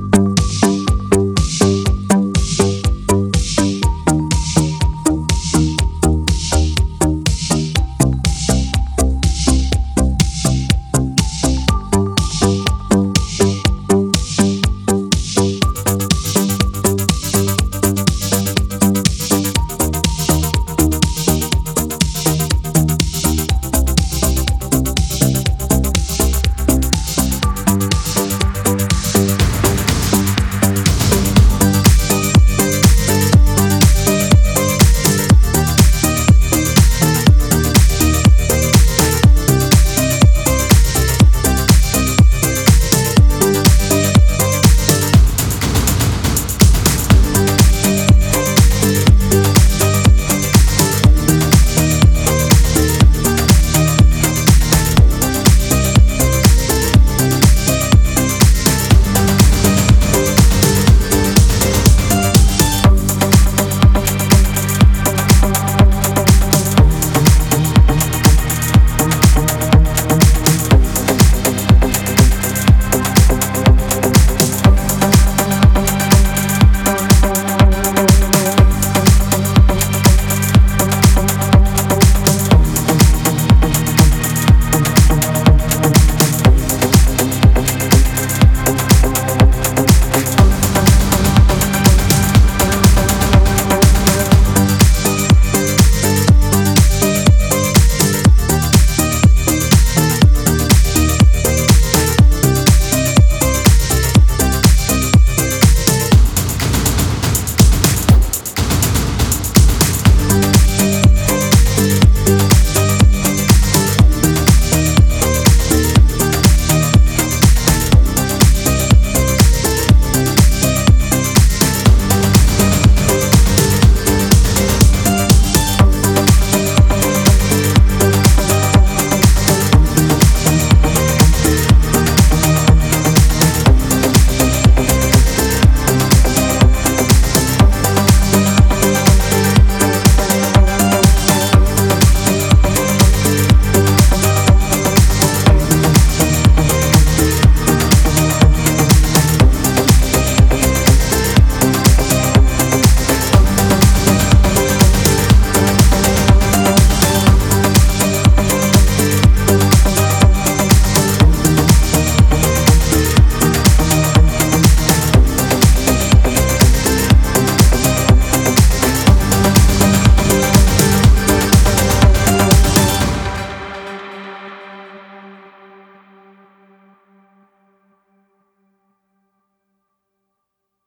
you